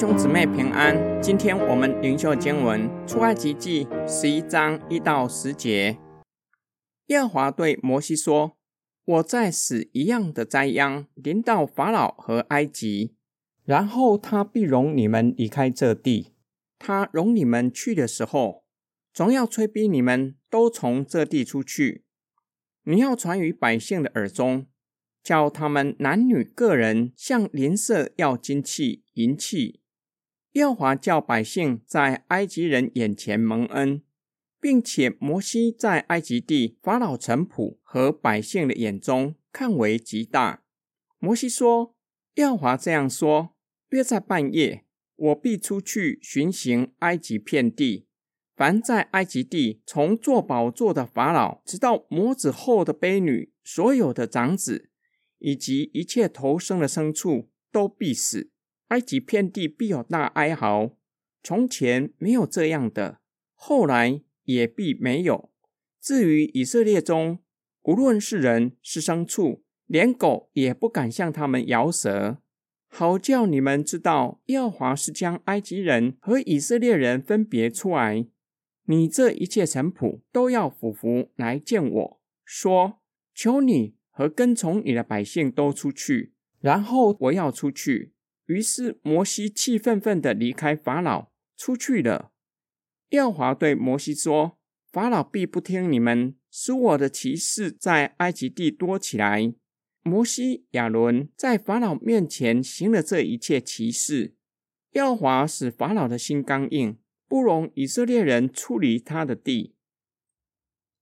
兄姊妹平安。今天我们灵修经文出埃及记十一章一到十节。耶和华对摩西说：“我在使一样的灾殃临到法老和埃及，然后他必容你们离开这地。他容你们去的时候，总要催逼你们都从这地出去。你要传于百姓的耳中。”叫他们男女个人向邻舍要金器银器。耶和华叫百姓在埃及人眼前蒙恩，并且摩西在埃及地法老臣仆和百姓的眼中看为极大。摩西说：“耶和华这样说：约在半夜，我必出去巡行埃及遍地。凡在埃及地从坐宝座的法老，直到母子后的婢女，所有的长子。”以及一切投生的牲畜都必死，埃及遍地必有大哀嚎。从前没有这样的，后来也必没有。至于以色列中，无论是人是牲畜，连狗也不敢向他们摇舌，好叫你们知道，耶和华是将埃及人和以色列人分别出来。你这一切臣仆都要俯伏来见我说：求你。和跟从你的百姓都出去，然后我要出去。于是摩西气愤愤的离开法老，出去了。耀华对摩西说：“法老必不听你们，使我的骑士在埃及地多起来。”摩西、亚伦在法老面前行了这一切奇事。耀华使法老的心刚硬，不容以色列人出离他的地。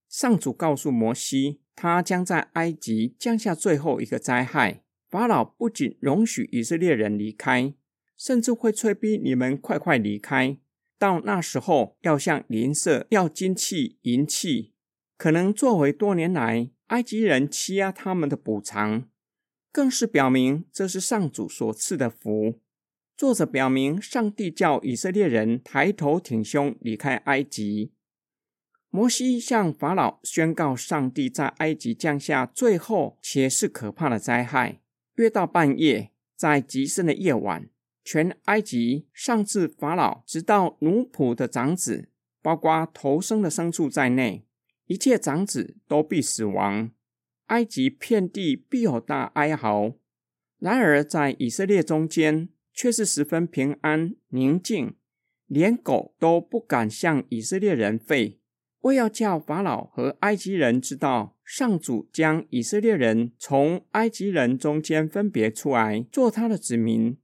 上主告诉摩西。他将在埃及降下最后一个灾害。法老不仅容许以色列人离开，甚至会催逼你们快快离开。到那时候，要向邻舍要金器、银器，可能作为多年来埃及人欺压他们的补偿，更是表明这是上主所赐的福。作者表明，上帝叫以色列人抬头挺胸离开埃及。摩西向法老宣告，上帝在埃及降下最后且是可怕的灾害。约到半夜，在极深的夜晚，全埃及上至法老，直到奴仆的长子，包括头生的牲畜在内，一切长子都必死亡。埃及遍地必有大哀嚎。然而，在以色列中间，却是十分平安宁静，连狗都不敢向以色列人吠。为要叫法老和埃及人知道，上主将以色列人从埃及人中间分别出来，做他的子民。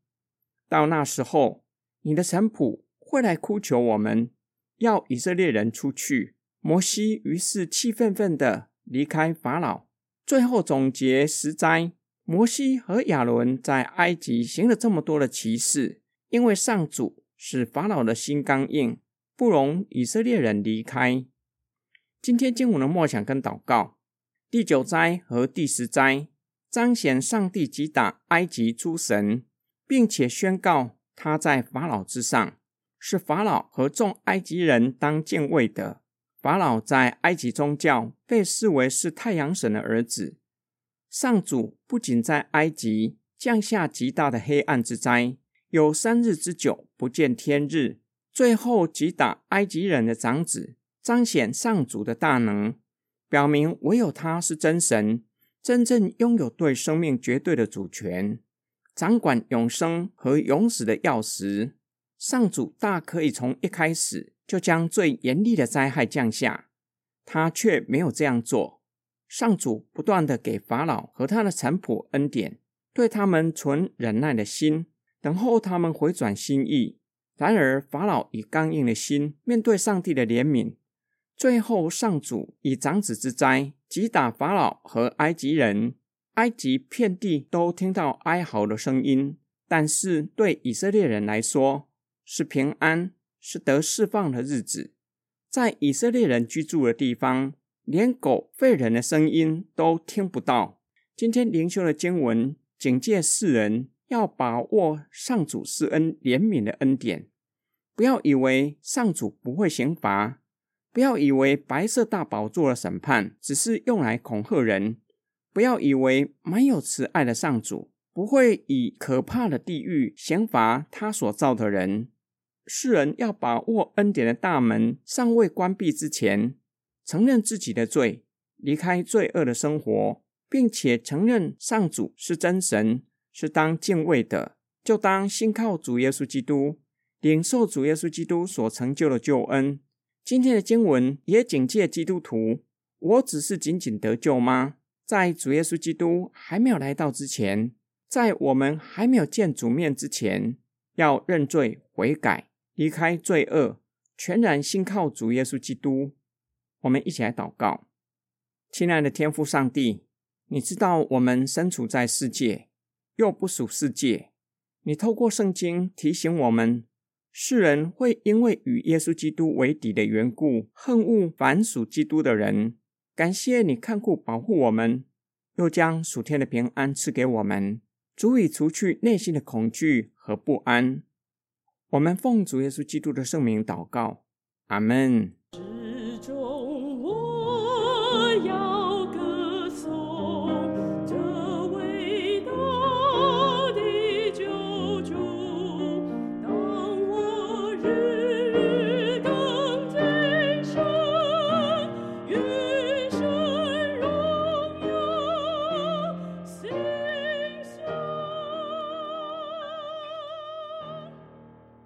到那时候，你的神仆会来哭求我们，要以色列人出去。摩西于是气愤愤的离开法老。最后总结十灾：摩西和亚伦在埃及行了这么多的奇事，因为上主使法老的心刚硬，不容以色列人离开。今天经文的默想跟祷告，第九灾和第十灾彰显上帝击打埃及诸神，并且宣告他在法老之上，是法老和众埃及人当敬畏的。法老在埃及宗教被视为是太阳神的儿子。上主不仅在埃及降下极大的黑暗之灾，有三日之久不见天日，最后击打埃及人的长子。彰显上主的大能，表明唯有他是真神，真正拥有对生命绝对的主权，掌管永生和永死的钥匙。上主大可以从一开始就将最严厉的灾害降下，他却没有这样做。上主不断的给法老和他的臣仆恩典，对他们存忍耐的心，等候他们回转心意。然而法老以刚硬的心面对上帝的怜悯。最后，上主以长子之灾击打法老和埃及人，埃及遍地都听到哀嚎的声音。但是对以色列人来说，是平安，是得释放的日子。在以色列人居住的地方，连狗吠人的声音都听不到。今天灵修的经文警戒世人要把握上主施恩怜悯的恩典，不要以为上主不会刑罚。不要以为白色大宝座的审判只是用来恐吓人，不要以为满有慈爱的上主不会以可怕的地狱刑罚他所造的人。世人要把握恩典的大门尚未关闭之前，承认自己的罪，离开罪恶的生活，并且承认上主是真神，是当敬畏的，就当信靠主耶稣基督，领受主耶稣基督所成就的救恩。今天的经文也警戒基督徒：我只是仅仅得救吗？在主耶稣基督还没有来到之前。在我们还没有见主面之前，要认罪悔改，离开罪恶，全然信靠主耶稣基督。我们一起来祷告，亲爱的天父上帝，你知道我们身处在世界，又不属世界。你透过圣经提醒我们，世人会因为与耶稣基督为敌的缘故，恨恶凡属基督的人。感谢你看顾保护我们，又将属天的平安赐给我们。足以除去内心的恐惧和不安。我们奉主耶稣基督的圣名祷告，阿门。